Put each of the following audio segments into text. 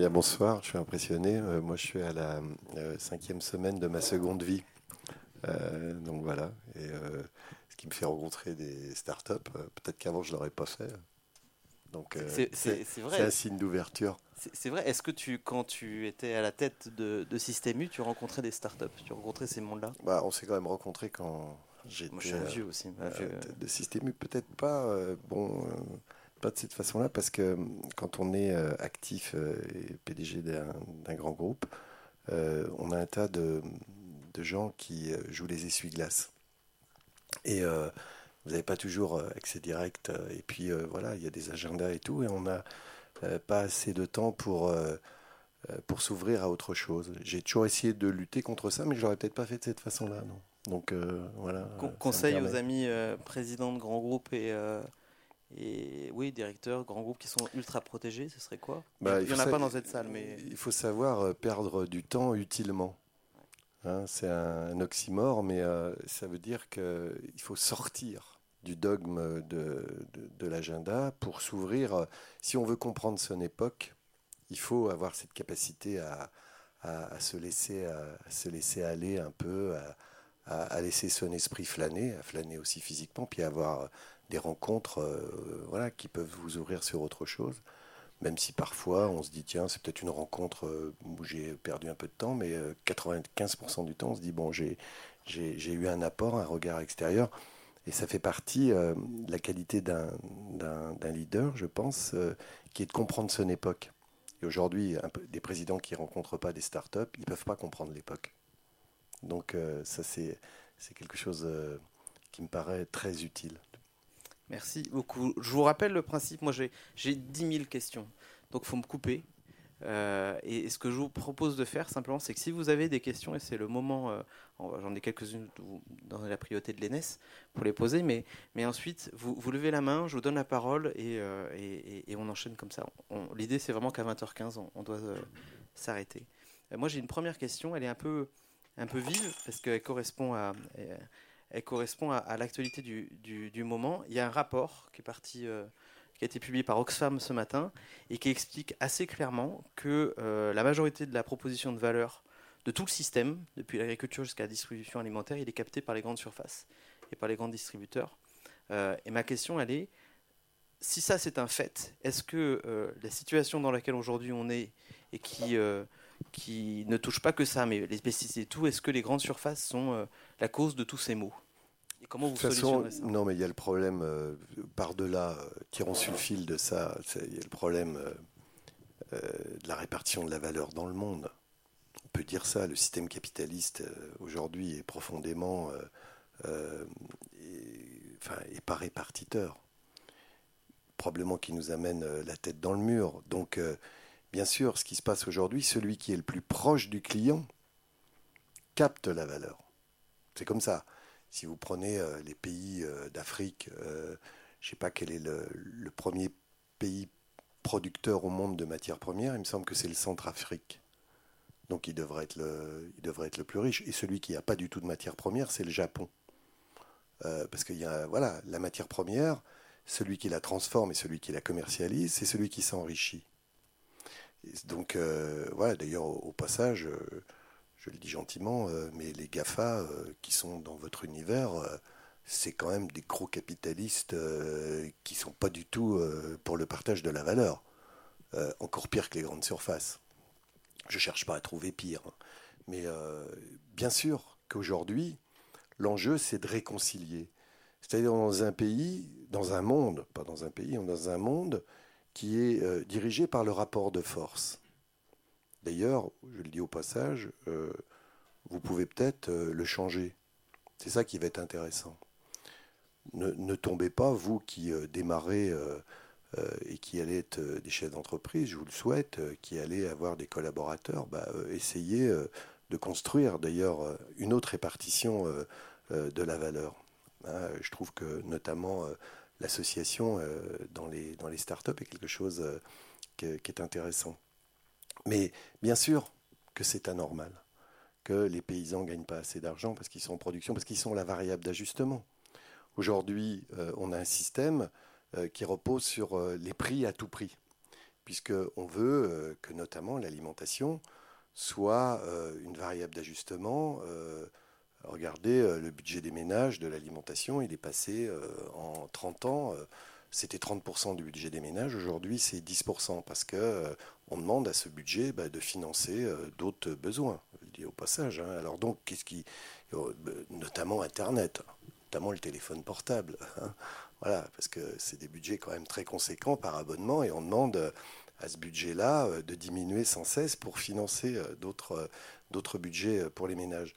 bien, bonsoir. Je suis impressionné. Euh, moi, je suis à la euh, cinquième semaine de ma seconde vie. Euh, donc voilà. Et ce qui me fait rencontrer des startups. Peut-être qu'avant, je ne l'aurais pas fait. Donc c'est un signe d'ouverture. C'est vrai. Est-ce que tu, quand tu étais à la tête de, de Système U, tu rencontrais des startups Tu rencontrais ces mondes-là? Bah, On s'est quand même rencontrés quand j'étais. Moi, je suis vieux aussi. de Système U, peut-être pas. bon pas de cette façon-là, parce que hum, quand on est euh, actif euh, et PDG d'un grand groupe, euh, on a un tas de, de gens qui jouent les essuie-glaces. Et vous n'avez pas toujours accès direct. Et puis voilà, il y a des agendas et tout, et on n'a pas assez de temps pour, pour s'ouvrir à autre chose. J'ai toujours essayé de lutter contre ça, mais je l'aurais peut-être pas fait de cette façon-là. Non. Donc voilà. conseil aux amis présidents de grands groupes et et oui, directeurs, grands groupes qui sont ultra protégés, ce serait quoi? Bah, Il n'y en a pas dans cette salle, mais... Il faut savoir euh, perdre du temps utilement. Hein, c'est un, oxymore, mais euh, ça veut dire qu'il faut sortir du dogme de, de, l'agenda pour s'ouvrir. Si on veut comprendre son époque, il faut avoir cette capacité à, à, se, laisser, à, se laisser aller un peu, à, à, laisser son esprit flâner, à flâner aussi physiquement, puis avoir des rencontres euh, voilà, qui peuvent vous ouvrir sur autre chose. Même si parfois on se dit, tiens, c'est peut-être une rencontre euh, où j'ai perdu un peu de temps, mais 95% euh, du temps, on se dit, bon, j'ai eu un apport, un regard extérieur. Et ça fait partie de la qualité d'un leader, je pense, qui est de comprendre son époque. Et aujourd'hui, des présidents qui ne rencontrent pas des startups, ils ne peuvent pas comprendre l'époque. Donc ça, c'est quelque chose qui me paraît très utile. Merci beaucoup. Je vous rappelle le principe, moi j'ai 10 000 questions, donc il faut me couper. Euh, et, ce que je vous propose de faire simplement, c'est que si vous avez des questions, et c'est le moment, euh, j'en ai quelques-unes dans la priorité de l'ENES pour les poser, mais, mais ensuite vous, vous, levez la main, je vous donne la parole et, euh, et, on enchaîne comme ça. L'idée c'est vraiment qu'à 20h15, on, doit s'arrêter. moi j'ai une première question, elle est un peu, un peu vive parce qu'elle correspond à elle correspond à, l'actualité du, moment. Il y a un rapport qui est parti, euh, qui a été publié par Oxfam ce matin et qui explique assez clairement que euh, la majorité de la proposition de valeur de tout le système, depuis l'agriculture jusqu'à la distribution alimentaire, il est capté par les grandes surfaces et par les grands distributeurs. Euh, et ma question, elle est, si ça c'est un fait, est-ce que la situation dans laquelle aujourd'hui on est et qui qui ne touche pas que ça, mais les pesticides et tout, est-ce que les grandes surfaces sont euh, la cause de tous ces maux? Et comment vous solutionnez ça? Non, mais il y a le problème euh, par-delà, euh, tirons sur le fil de ça, il y a le problème de la répartition de la valeur dans le monde. On peut dire ça, le système capitaliste aujourd'hui est profondément enfin, est pas répartiteur. Probablement qui nous amène la tête dans le mur. Donc bien sûr, ce qui se passe aujourd'hui, celui qui est le plus proche du client capte la valeur. C'est comme ça. Si vous prenez euh, les pays euh, d'Afrique, euh, je ne sais pas quel est le, premier pays producteur au monde de matières premières, il me semble que c'est le Centrafrique. Donc il devrait, être le, il devrait être le plus riche. Et celui qui n'a pas du tout de matières premières, c'est le Japon. parce qu'il y a voilà, la matière première, celui qui la transforme et celui qui la commercialise, c'est celui qui s'enrichit. Donc euh, voilà, d'ailleurs au, passage, euh, je le dis gentiment, euh, mais les GAFA qui sont dans votre univers, c'est quand même des gros capitalistes qui sont pas du tout pour le partage de la valeur. encore pire que les grandes surfaces. Je cherche pas à trouver pire. Hein. Mais bien sûr qu'aujourd'hui, l'enjeu, c'est de réconcilier. C'est-à-dire dans un pays, dans un monde, pas dans un pays, dans un monde qui est euh, dirigé par le rapport de force. D'ailleurs, je le dis au passage, euh, vous pouvez peut-être euh, le changer. C'est ça qui va être intéressant. Ne, tombez pas, vous qui démarrez et qui allez être des chefs d'entreprise, je vous le souhaite, qui allez avoir des collaborateurs, bah, essayez de construire d'ailleurs une autre répartition de la valeur. Hein, je trouve que notamment l'association euh, dans, les, dans les startups est quelque chose euh, qui, est intéressant. Mais bien sûr que c'est anormal que les paysans ne gagnent pas assez d'argent parce qu'ils sont en production, parce qu'ils sont la variable d'ajustement. Aujourd'hui, euh, on a un système qui repose sur les prix à tout prix. puisqu'on veut que notamment l'alimentation soit une variable d'ajustement. Regardez, le budget des ménages de l'alimentation, il est passé en 30 ans c'était 30% du budget des ménages. Aujourd'hui, c'est 10% parce que euh, on demande à ce budget bah, de financer euh, d'autres besoins. Je le dis au passage. Hein. Alors donc, qu'est-ce qui, euh, notamment Internet, notamment le téléphone portable. Hein. Voilà, parce que c'est des budgets quand même très conséquents par abonnement et on demande à ce budget-là de diminuer sans cesse pour financer d'autres budgets pour les ménages.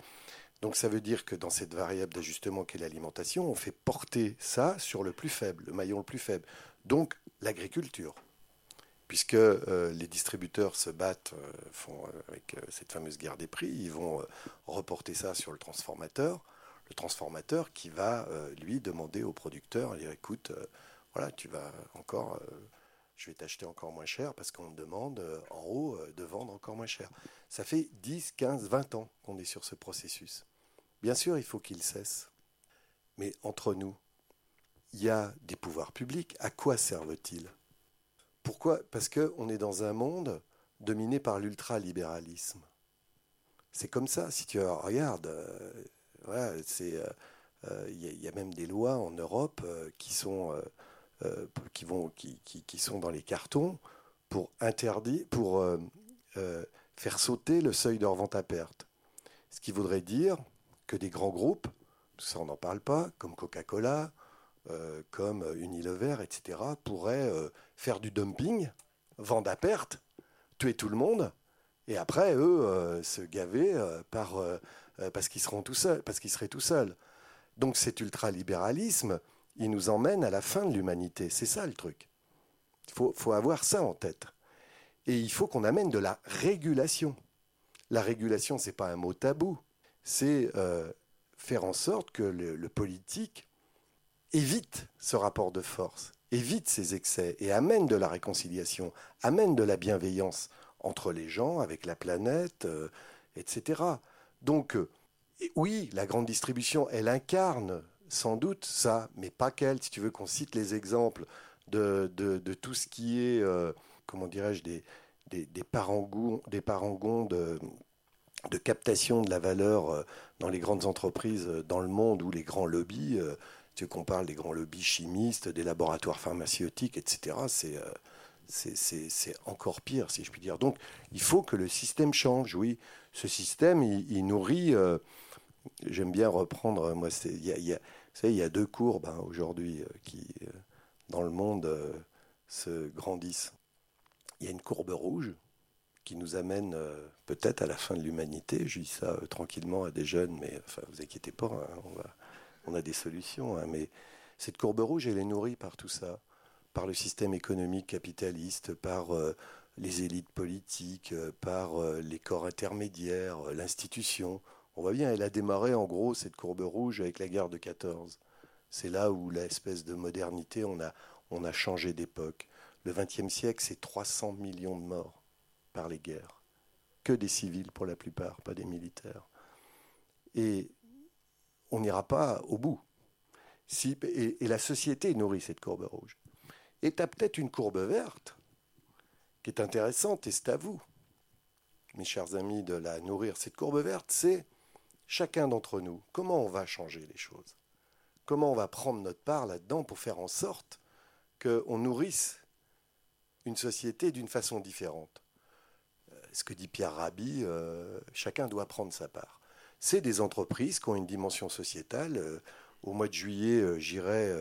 Donc ça veut dire que dans cette variable d'ajustement qu'est l'alimentation, on fait porter ça sur le plus faible, le maillon le plus faible. Donc l'agriculture. Puisque euh, les distributeurs se battent euh, font, euh, avec cette fameuse guerre des prix, ils vont reporter ça sur le transformateur. Le transformateur qui va, lui, demander au producteur, dire, écoute, voilà, tu vas encore je vais t'acheter encore moins cher parce qu'on me demande en haut de vendre encore moins cher. Ça fait 10, 15, 20 ans qu'on est sur ce processus. Bien sûr, il faut qu'il cesse. Mais entre nous, il y a des pouvoirs publics. À quoi servent-ils? Pourquoi? Parce qu'on est dans un monde dominé par l'ultralibéralisme. C'est comme ça. Si tu regardes, euh, euh, euh, il y, a même des lois en Europe qui sont qui vont qui, qui, sont dans les cartons pour interdire, pour faire sauter le seuil de revente à perte. Ce qui voudrait dire que des grands groupes, ça on n'en parle pas, comme Coca-Cola, euh, comme Unilever, etc., pourraient euh, faire du dumping, vendre à perte, tuer tout le monde, et après, eux, euh, se gaver par, parce qu'ils seront tout seuls, parce qu'ils seraient tout seuls. Donc cet ultralibéralisme, il nous emmène à la fin de l'humanité. C'est ça le truc. Il faut, faut avoir ça en tête. Et il faut qu'on amène de la régulation. La régulation, ce n'est pas un mot tabou c'est euh, faire en sorte que le, politique évite ce rapport de force, évite ces excès et amène de la réconciliation, amène de la bienveillance entre les gens, avec la planète, euh, etc. Donc, euh, oui, la grande distribution, elle incarne sans doute ça, mais pas qu'elle. Si tu veux qu'on cite les exemples de, tout ce qui est, comment dirais-je, des, des parangons, des parangons de, de captation de la valeur euh, dans les grandes entreprises euh, dans le monde ou les grands lobbies. Euh, tu qu'on parle des grands lobbies chimistes, des laboratoires pharmaceutiques, etc. C'est c'est encore pire, si je puis dire. Donc, il faut que le système change. Oui, ce système, il, nourrit. J'aime bien reprendre. Moi, il y a, y, a, il y a deux courbes hein, aujourd'hui qui, dans le monde, se grandissent. Il y a une courbe rouge qui nous amène euh, peut-être à la fin de l'humanité. Je dis ça euh, tranquillement à des jeunes, mais enfin, vous inquiétez pas, hein, on, a des solutions. Hein, mais cette courbe rouge, elle est nourrie par tout ça, par le système économique capitaliste, par euh, les élites politiques, par les corps intermédiaires, l'institution. On voit bien, elle a démarré en gros cette courbe rouge avec la guerre de 14. C'est là où l'espèce de modernité, on a, on a changé d'époque. Le XXe siècle, c'est 300 millions de morts par les guerres. Que des civils pour la plupart, pas des militaires. Et on n'ira pas au bout. Si, et, la société nourrit cette courbe rouge. Et tu as peut-être une courbe verte qui est intéressante, et c'est à vous, mes chers amis, de la nourrir. Cette courbe verte, c'est chacun d'entre nous. Comment on va changer les choses? Comment on va prendre notre part là-dedans pour faire en sorte qu'on nourrisse une société d'une façon différente? Ce que dit Pierre Rabhi, euh, chacun doit prendre sa part. C'est des entreprises qui ont une dimension sociétale. Euh, au mois de juillet, euh, j'irai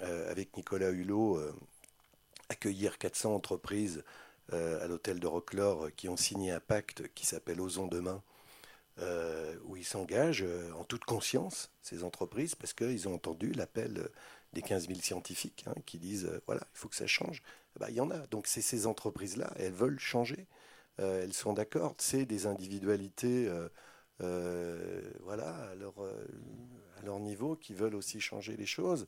avec Nicolas Hulot accueillir 400 entreprises à l'hôtel de Rocklore qui ont signé un pacte qui s'appelle Osons demain, où ils s'engagent en toute conscience, ces entreprises, parce qu'ils ont entendu l'appel des 15 000 scientifiques hein, qui disent voilà, il faut que ça change. Ben, il y en a. Donc c'est ces entreprises-là, elles veulent changer. Euh, elles sont d'accord. C'est des individualités, euh, euh, voilà, à leur, à leur niveau, qui veulent aussi changer les choses.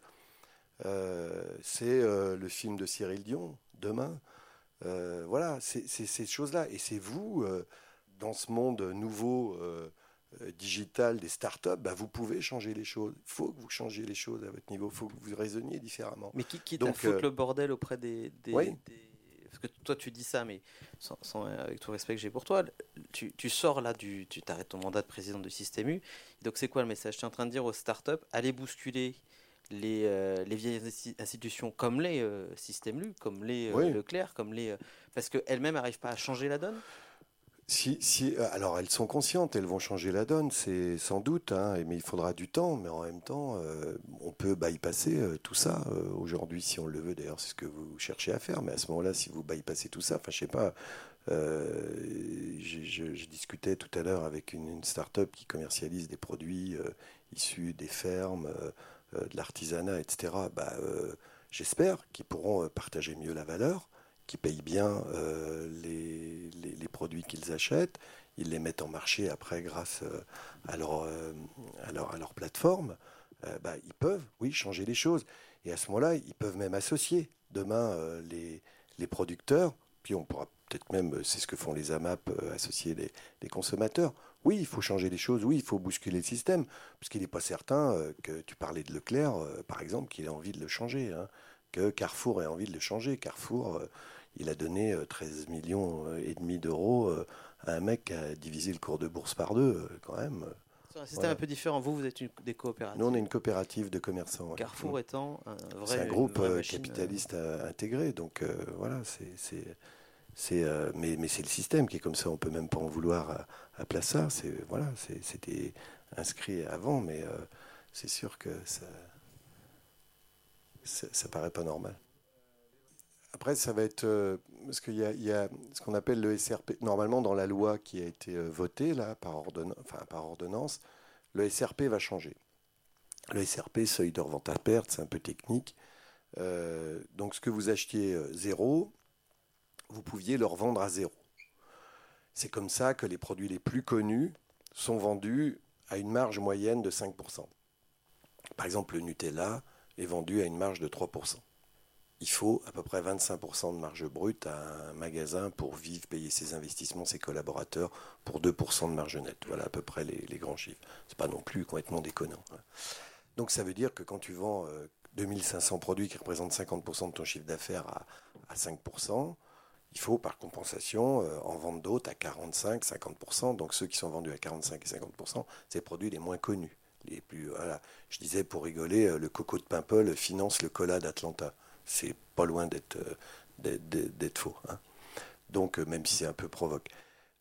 c'est le film de Cyril Dion, Demain. voilà, c'est ces choses-là. Et c'est vous, dans ce monde nouveau digital des startups, bah, vous pouvez changer les choses. Il faut que vous changiez les choses à votre niveau. Il faut que vous raisonniez différemment. Mais qui, quitte Donc, à foutre le bordel auprès des, des, que toi tu dis ça, mais sans, avec tout le respect que j'ai pour toi, tu, tu, sors là, du, tu t'arrêtes ton mandat de président du Système U. Donc c'est quoi le message? Tu es en train de dire aux startups, allez bousculer les, euh, les vieilles institutions comme les euh, Système U, comme les euh, Leclerc, comme les... parce qu'elles-mêmes n'arrivent pas à changer la donne? Si, euh, alors elles sont conscientes, elles vont changer la donne, c'est sans doute, hein, mais il faudra du temps, mais en même temps, euh, on peut bypasser euh, tout ça aujourd'hui si on le veut. D'ailleurs, c'est ce que vous cherchez à faire, mais à ce moment-là, si vous bypassez tout ça, enfin, je sais pas. je, discutais tout à l'heure avec une, une start-up qui commercialise des produits issus des fermes, de l'artisanat, etc. Bah, j'espère qu'ils pourront partager mieux la valeur qui payent bien euh, les, produits qu'ils achètent. Ils les mettent en marché après grâce euh, à, leur, euh, à, leur, plateforme. bah, ils peuvent, oui, changer les choses. Et à ce moment-là, ils peuvent même associer demain les, producteurs. Puis on pourra peut-être même, c'est ce que font les AMAP, associer les, les, consommateurs. Oui, il faut changer les choses, oui, il faut bousculer le système, parce qu'il n'est pas certain que tu parlais de Leclerc, par exemple, qu'il ait envie de le changer, hein, que Carrefour ait envie de le changer. Carrefour, il a donné 13 euh, millions euh, et demi d'euros euh, à un mec qui a divisé le cours de bourse par deux, quand même. C'est un système un peu différent. Vous, vous êtes une, des coopératives. Nous, on est une coopérative de commerçants. Carrefour étant un vrai. C'est un groupe capitaliste intégré. Donc voilà, c'est. C'est, mais, mais c'est le système qui est comme ça. On peut même pas en vouloir à, à Plaça. C'est voilà, c'était inscrit avant, mais c'est sûr que ça, ça, ça paraît pas normal. Après, ça va être. Euh, qu'il y, a ce qu'on appelle le SRP. Normalement, dans la loi qui a été euh, votée là, par ordonnance, le SRP va changer. Le SRP, seuil de revente à perte, c'est un peu technique. Euh, donc, ce que vous achetiez zéro, vous pouviez le revendre à zéro. C'est comme ça que les produits les plus connus sont vendus à une marge moyenne de 5%. Par exemple, le Nutella est vendu à une marge de 3% il faut à peu près 25% de marge brute à un magasin pour vivre, payer ses investissements, ses collaborateurs, pour 2% de marge nette. Voilà à peu près les, grands chiffres. Ce n'est pas non plus complètement déconnant. Hein. Donc ça veut dire que quand tu vends 2500 euh, produits qui représentent 50% de ton chiffre d'affaires à, 5%, il faut par compensation euh, en vendre d'autres à 45, 50%. Donc ceux qui sont vendus à 45 et 50%, c'est les produits les moins connus. Les plus. Je disais pour rigoler, euh, le coco de Paimpol finance le cola d'Atlanta c'est pas loin d'être euh, faux. Hein. Donc, euh, même si c'est un peu provoque.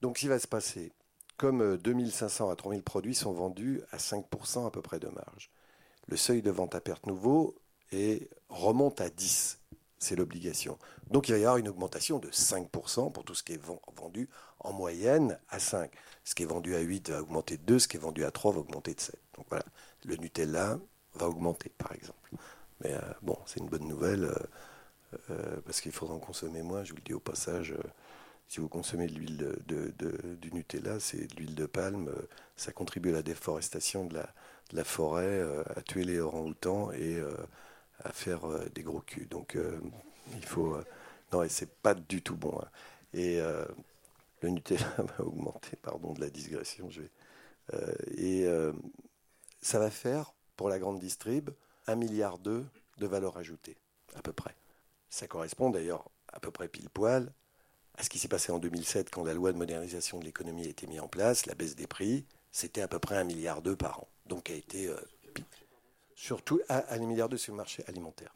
Donc, ce qui va se passer, comme 2500 euh, à 3000 produits sont vendus à 5% à peu près de marge, le seuil de vente à perte nouveau est, remonte à 10. C'est l'obligation. Donc il va y avoir une augmentation de 5% pour tout ce qui est vendu en moyenne à 5. Ce qui est vendu à 8 va augmenter de 2, ce qui est vendu à 3 va augmenter de 7. Donc voilà, le Nutella va augmenter par exemple. Mais euh, bon, c'est une bonne nouvelle euh, euh, parce qu'il faudra en consommer moins. Je vous le dis au passage, si vous consommez de l'huile de, du Nutella, c'est de l'huile de palme. ça contribue à la déforestation de la, forêt, à tuer les orang-outans et à faire des gros culs. Donc il faut. non, et c'est pas du tout bon. Hein. Et le Nutella va augmenter, pardon de la digression. Je vais, et ça va faire pour la grande distrib 1,2 milliard de valeur ajoutée, à peu près. Ça correspond d'ailleurs à peu près pile poil à ce qui s'est passé en 2007 quand la loi de modernisation de l'économie a été mise en place, la baisse des prix, c'était à peu près 1,2 milliard par an. Donc a été euh, surtout à, 1,2 milliard sur le marché alimentaire.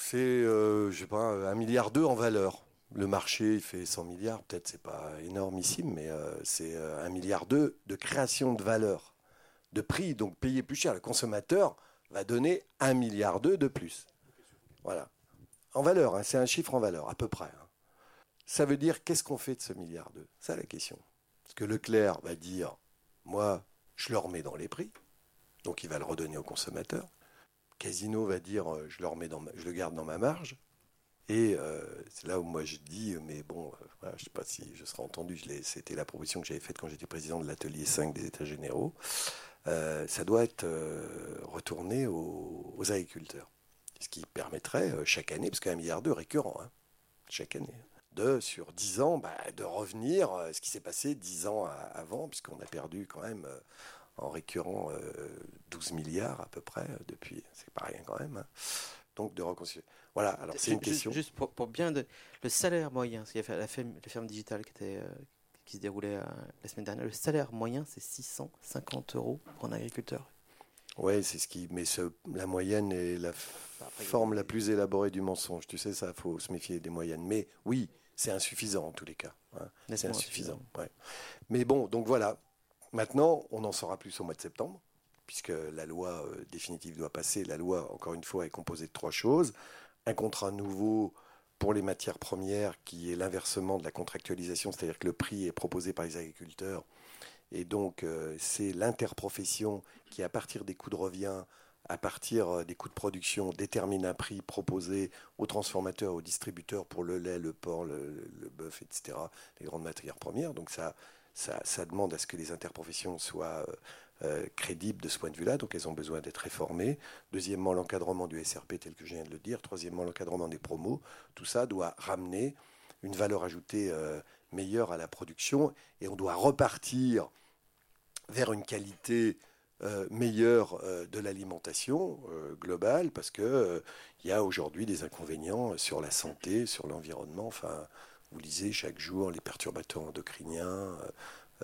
C'est, euh, je sais pas, 1,2 milliard en valeur. Le marché, il fait 100 milliards, peut-être c'est pas énormissime, mais euh, c'est 1,2 milliard de création de valeur, de prix, donc payer plus cher. Le consommateur va donner un milliard de plus. Voilà. En valeur, hein, c'est un chiffre en valeur, à peu près. Hein. Ça veut dire qu'est-ce qu'on fait de ce milliard d'eux C'est la question. Parce que Leclerc va dire, moi, je le remets dans les prix, donc il va le redonner au consommateur. Casino va dire, euh, je le, remets dans je le garde dans ma marge. Et euh, c'est là où moi je dis, mais bon, euh, je ne sais pas si je serai entendu, c'était la proposition que j'avais faite quand j'étais président de l'atelier 5 des États généraux. Euh, ça doit être euh, retourné aux, agriculteurs. Ce qui permettrait euh, chaque année, parce qu'un milliard d'euros récurrent, hein, chaque année, de, sur 10 ans, bah, de revenir ce qui s'est passé 10 ans avant, puisqu'on a perdu quand même en récurrent 12 milliards à peu près depuis, c'est pas rien quand même. Hein. donc de reconstituer. Voilà, alors c'est une question. Juste pour, bien. De, le salaire moyen, il y a la ferme, la ferme digitale qui, était, euh, qui se déroulait euh, la semaine dernière, le salaire moyen, c'est 650 euros pour un agriculteur. Oui, c'est ce qui. Mais la moyenne est la forme la plus élaborée du mensonge. Tu sais, ça, il faut se méfier des moyennes. Mais oui, c'est insuffisant en tous les cas. Hein. C'est insuffisant. Ouais. Mais bon, donc voilà. Maintenant, on en saura plus au mois de septembre puisque la loi euh, définitive doit passer. La loi, encore une fois, est composée de trois choses. Un contrat nouveau pour les matières premières, qui est l'inversement de la contractualisation, c'est-à-dire que le prix est proposé par les agriculteurs. Et donc, euh, c'est l'interprofession qui, à partir des coûts de revient, à partir euh, des coûts de production, détermine un prix proposé aux transformateurs, aux distributeurs pour le lait, le porc, le, bœuf, etc., les grandes matières premières. Donc, ça, ça, demande à ce que les interprofessions soient euh, crédibles de ce point de vue-là, donc elles ont besoin d'être réformées. Deuxièmement, l'encadrement du SRP tel que je viens de le dire. Troisièmement, l'encadrement des promos. Tout ça doit ramener une valeur ajoutée euh, meilleure à la production et on doit repartir vers une qualité euh, meilleure de l'alimentation globale parce qu'il il y a aujourd'hui des inconvénients sur la santé, sur l'environnement. Enfin, vous lisez chaque jour les perturbateurs endocriniens,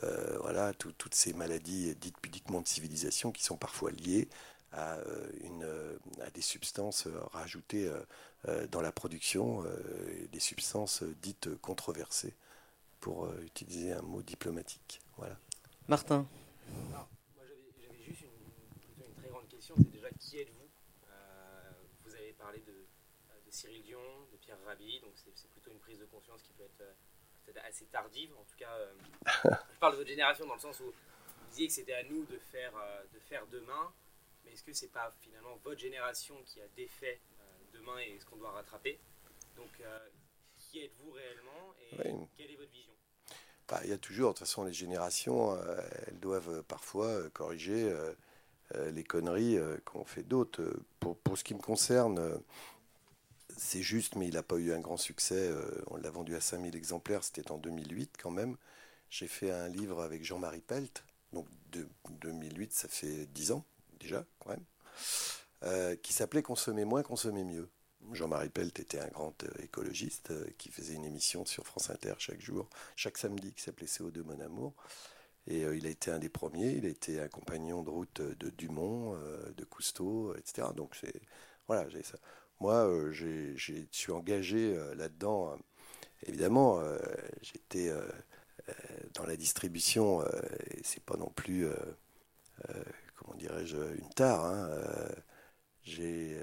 euh, voilà, toutes ces maladies dites pudiquement de civilisation qui sont parfois liées à, euh, une, euh, à des substances rajoutées dans la production, des substances dites controversées, pour utiliser un mot diplomatique. Voilà. Martin moi j'avais juste une, une, très grande question, c'est déjà qui êtes-vous? Vous avez parlé de, de, Cyril Dion, de Pierre Rabhi, donc c'est plutôt une prise de conscience qui peut être assez tardive. En tout cas, euh, je parle de votre génération dans le sens où vous disiez que c'était à nous de faire, euh, de faire demain. Mais est-ce que c'est pas finalement votre génération qui a défait euh, demain et ce qu'on doit rattraper? Donc, qui êtes-vous réellement et quelle est votre vision? Bah, il y a toujours, de toute façon, les générations, elles doivent parfois corriger les conneries qu'ont fait d'autres. Pour, pour, ce qui me concerne, c'est juste, mais il n'a pas eu un grand succès. Euh, on l'a vendu à 5000 exemplaires, c'était en 2008 quand même. J'ai fait un livre avec Jean-Marie Pelt, donc de 2008, ça fait 10 ans déjà quand même, euh, qui s'appelait Consommer moins, consommer mieux. Jean-Marie Pelt était un grand euh, écologiste qui faisait une émission sur France Inter chaque jour, chaque samedi, qui s'appelait CO2 Mon Amour. Et il a été un des premiers, il a été un compagnon de route de Dumont, de Cousteau, etc. Donc voilà, j'ai ça. Moi, euh, je suis engagé euh, là-dedans. Évidemment, euh, j'étais dans la distribution, et c'est pas non plus, comment dirais-je, une tare. Hein, j'ai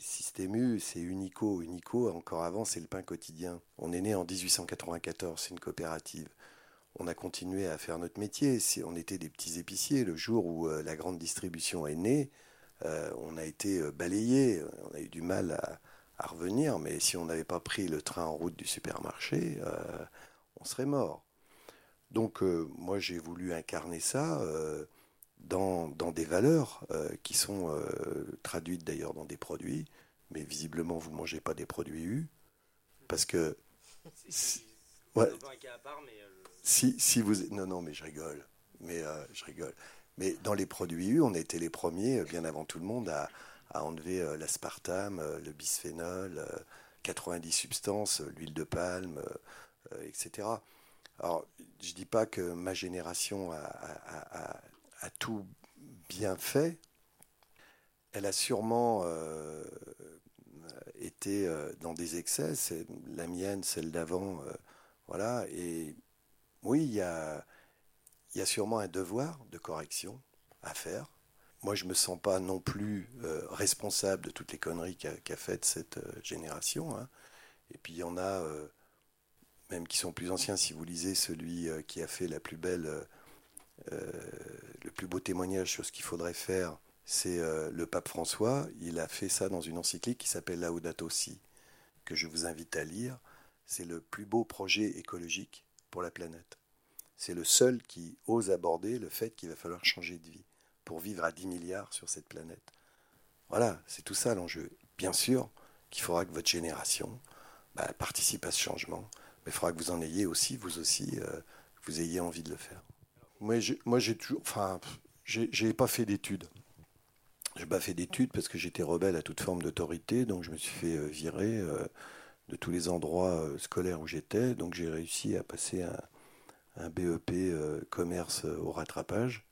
Systému, c'est Unico. Unico, encore avant, c'est le pain quotidien. On est né en 1894, c'est une coopérative. On a continué à faire notre métier. On était des petits épiciers. Le jour où la grande distribution est née, euh, on a été euh, balayé, on a eu du mal à, revenir, mais si on n'avait pas pris le train en route du supermarché, euh, on serait mort. Donc moi j'ai voulu incarner ça dans, des valeurs qui sont traduites d'ailleurs dans des produits, mais visiblement vous ne mangez pas des produits U, parce que... Si, si, si vous... Non, non, mais je rigole. Mais je rigole. Mais dans les produits U, on a été les premiers, euh, bien avant tout le monde, à, enlever euh, l'aspartame, euh, le bisphénol, 90 substances, l'huile de palme, etc. Alors, je ne dis pas que ma génération a, tout bien fait. Elle a sûrement été dans des excès. La mienne, celle d'avant. voilà. Et oui, il y a il y a sûrement un devoir de correction à faire. Moi, je ne me sens pas non plus euh, responsable de toutes les conneries qu'a faites cette euh, génération. Hein. Et puis, il y en a, euh, même qui sont plus anciens, si vous lisez celui qui a fait la plus belle, le plus beau témoignage sur ce qu'il faudrait faire, c'est le pape François. Il a fait ça dans une encyclique qui s'appelle Laudato Si, que je vous invite à lire. C'est le plus beau projet écologique pour la planète c'est le seul qui ose aborder le fait qu'il va falloir changer de vie pour vivre à 10 milliards sur cette planète. Voilà, c'est tout ça l'enjeu. Bien sûr qu'il faudra que votre génération bah, participe à ce changement, mais il faudra que vous en ayez aussi, vous aussi, euh, que vous ayez envie de le faire. Moi, j'ai toujours, enfin, j'ai pas fait d'études. Je n'ai pas fait d'études parce que j'étais rebelle à toute forme d'autorité, donc je me suis fait virer de tous les endroits scolaires où j'étais. Donc j'ai réussi à passer un, un BEP commerce au rattrapage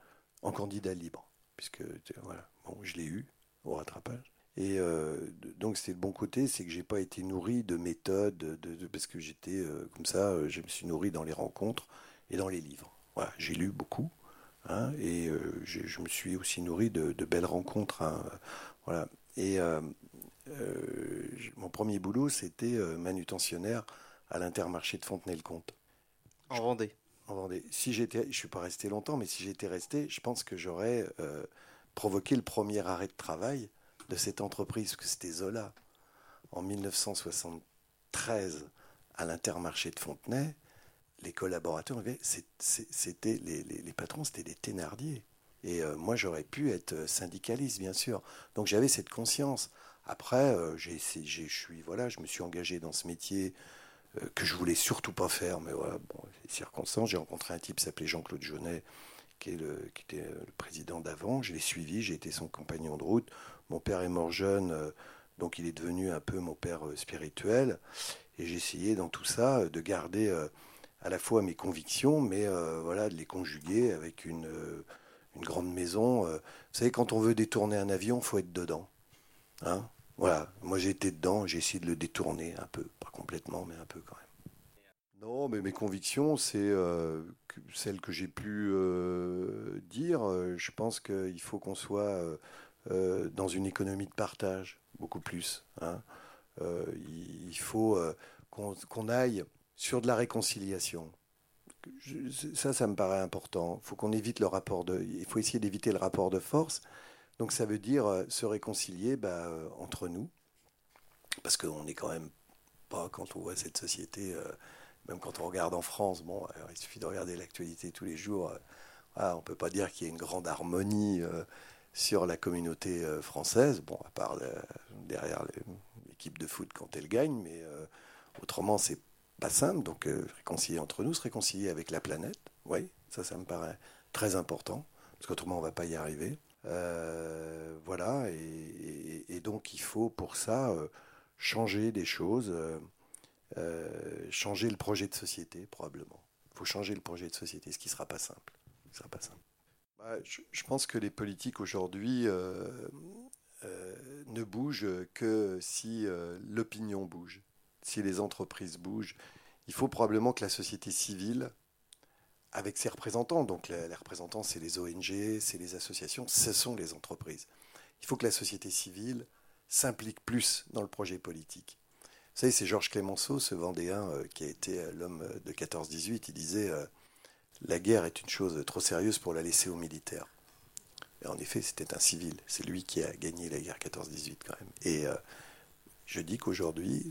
en candidat libre, puisque voilà, bon, je l'ai eu au rattrapage. Et euh, donc c'était le bon côté, c'est que j'ai pas été nourri de méthodes, de, parce que j'étais euh, comme ça, euh, je me suis nourri dans les rencontres et dans les livres. Voilà, j'ai lu beaucoup, hein, et je me suis aussi nourri de, belles rencontres. Hein, voilà. Et mon premier boulot, c'était manutentionnaire à l'intermarché de Fontenay-le-Comte. En Vendée. En Vendée. Si j'étais, je suis pas resté longtemps, mais si j'étais resté, je pense que j'aurais provoqué le premier arrêt de travail de cette entreprise, que c'était Zola, en 1973, à l'intermarché de Fontenay, les collaborateurs, c'était les, les, patrons, c'était des Thénardier. Et euh, moi, j'aurais pu être syndicaliste, bien sûr. Donc j'avais cette conscience. Après, euh, j'ai, je suis, voilà, je me suis engagé dans ce métier euh, que je voulais surtout pas faire, mais voilà, bon, les circonstances. J'ai rencontré un type qui s'appelait Jean-Claude Jeunet, qui, est le, qui était le président d'avant. Je l'ai suivi, j'ai été son compagnon de route. Mon père est mort jeune, euh, donc il est devenu un peu mon père euh, spirituel. Et j'ai essayé dans tout ça euh, de garder à la fois mes convictions, mais voilà, de les conjuguer avec une, une grande maison. Vous savez, quand on veut détourner un avion, faut être dedans. Hein voilà, moi j'ai été dedans, j'ai essayé de le détourner un peu, pas complètement, mais un peu quand même. Non, mais mes convictions, c'est celles que j'ai pu dire. Je pense qu'il faut qu'on soit euh, dans une économie de partage, beaucoup plus. Hein. Euh, il faut euh, qu'on aille sur de la réconciliation. ça, ça me paraît important. Il faut qu'on évite le rapport de. Il faut essayer d'éviter le rapport de force. Donc ça veut dire se réconcilier bah, entre nous, parce qu'on n'est quand même pas quand on voit cette société, même quand on regarde en France. Bon, il suffit de regarder l'actualité tous les jours. on ne peut pas dire qu'il y ait une grande harmonie sur la communauté euh, française, bon, à part derrière l'équipe de foot quand elle gagne, mais euh, autrement, c'est pas simple. Donc, euh, réconcilier entre nous, se réconcilier avec la planète, oui, ça, ça me paraît très important, parce qu'autrement, on va pas y arriver. Voilà, et, donc, il faut pour ça changer des choses, changer le projet de société, probablement. Il faut changer le projet de société, ce qui sera pas simple. Sera pas simple. Bah, je, pense que les politiques aujourd'hui euh, euh, ne bougent que si euh, l'opinion bouge, si les entreprises bougent. Il faut probablement que la société civile, avec ses représentants, donc les, représentants, c'est les ONG, c'est les associations, ce sont les entreprises. Il faut que la société civile s'implique plus dans le projet politique. Vous savez, c'est Georges Clémenceau, ce Vendéen qui a été l'homme de 14-18, il disait la guerre est une chose trop sérieuse pour la laisser aux militaires. Et en effet, c'était un civil. C'est lui qui a gagné la guerre 14-18 quand même. Et euh, je dis qu'aujourd'hui,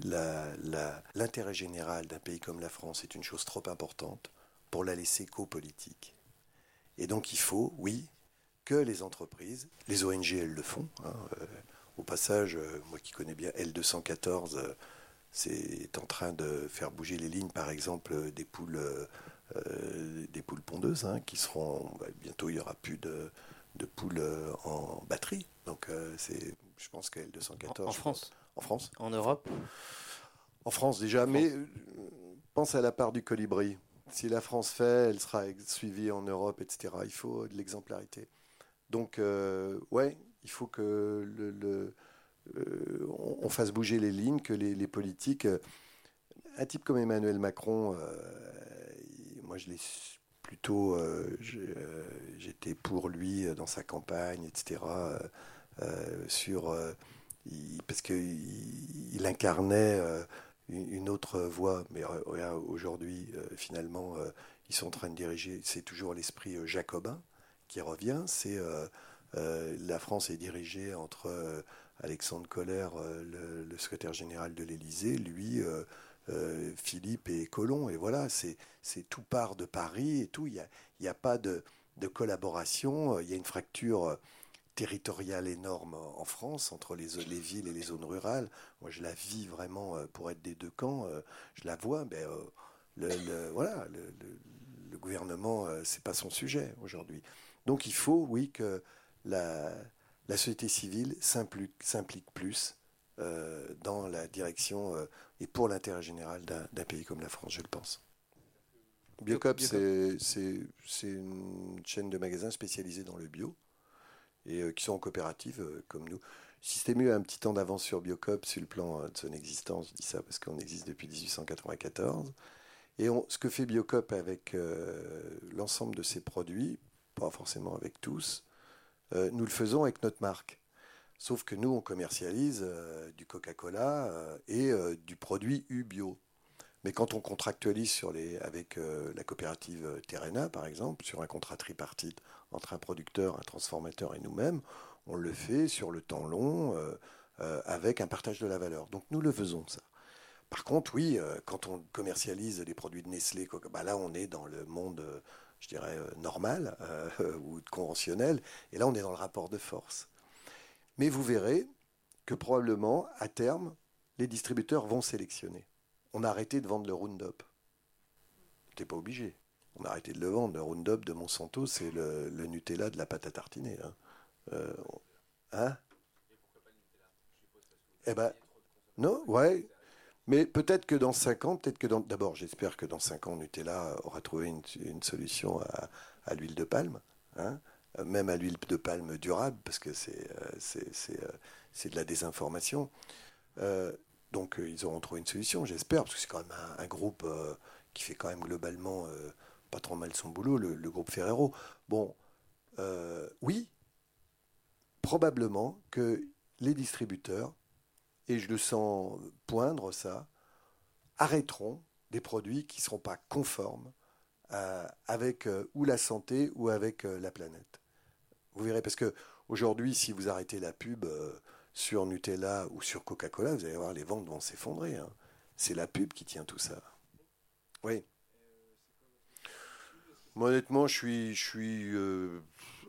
l'intérêt général d'un pays comme la France est une chose trop importante pour la laisser qu'aux politiques. Et donc il faut, oui, que les entreprises, les ONG, elles le font. Hein, euh, au passage, euh, moi qui connais bien L214, c'est en train de faire bouger les lignes, par exemple, des poules euh, des poules pondeuses hein, qui seront. Bah, bientôt, il n'y aura plus de, de poules euh, en batterie. Donc, euh, c'est, je pense qu'elle 214. En, France En France. En Europe En France déjà, mais pense à la part du colibri. Si la France fait, elle sera suivie en Europe, etc. Il faut de l'exemplarité. Donc, ouais, il faut que le, on, fasse bouger les lignes, que les, politiques. Un type comme Emmanuel Macron, moi, je l'ai plutôt. Euh, euh, j'étais pour lui dans sa campagne, etc. Euh, sur, parce qu'il il incarnait une autre voie. Mais aujourd'hui, finalement, ils sont en train de diriger. C'est toujours l'esprit jacobin qui revient. C'est la France est dirigée entre Alexandre Kohler, le, secrétaire général de l'Élysée, lui, euh, Philippe et Colomb. Et voilà, c'est tout part de Paris et tout. Il n'y a, y a, pas de, collaboration. Il y a une fracture euh, territoriale énorme en France entre les, les, villes et les zones rurales. Moi, je la vis vraiment euh, pour être des deux camps. Je la vois, mais le, voilà, le, le, gouvernement, c'est pas son sujet aujourd'hui. Donc, il faut, oui, que la, la société civile s'implique plus euh, dans la direction euh, et pour l'intérêt général d'un pays comme la France, je le pense. Biocop, c'est une chaîne de magasins spécialisés dans le bio et euh, qui sont en coopérative comme nous. Système a un petit temps d'avance sur Biocop sur le plan de son existence. Je dis ça parce qu'on existe depuis 1894. Et ce que fait Biocop avec l'ensemble de ses produits, pas forcément avec tous, nous le faisons avec notre marque. Sauf que nous, on commercialise euh, du Coca-Cola euh, et euh, du produit U-Bio. Mais quand on contractualise avec la coopérative Terrena, par exemple, sur un contrat tripartite entre un producteur, un transformateur et nous-mêmes, on le fait sur le temps long avec un partage de la valeur. Donc nous le faisons, ça. Par contre, oui, quand on commercialise des produits de Nestlé, bah là, on est dans le monde, je dirais, normal ou conventionnel. Et là, on est dans le rapport de force. Mais vous verrez que probablement, à terme, les distributeurs vont sélectionner. On a arrêté de vendre le Roundup. T'es pas obligé. On a arrêté de le vendre. Le Roundup de Monsanto, c'est le, Nutella de la pâte à tartiner. Hein, euh, hein? Eh ben, non, ouais. Mais peut-être que dans 5 ans, peut-être que dans. D'abord, j'espère que dans 5 ans, Nutella aura trouvé une, solution à, l'huile de palme. Hein même à l'huile de palme durable, parce que c'est euh, euh, de la désinformation. Euh, donc ils auront trouvé une solution, j'espère, parce que c'est quand même un, groupe qui fait quand même globalement trop mal son boulot, le, groupe Ferrero. Bon, oui, probablement que les distributeurs, et je le sens poindre ça, arrêteront des produits qui ne seront pas conformes avec ou la santé ou avec la planète. Vous verrez, parce que aujourd'hui, si vous arrêtez la pub euh, sur Nutella ou sur Coca-Cola, vous allez voir, les ventes vont s'effondrer. Hein. C'est la pub qui tient tout ça. Oui. Moi, honnêtement, je suis. Euh,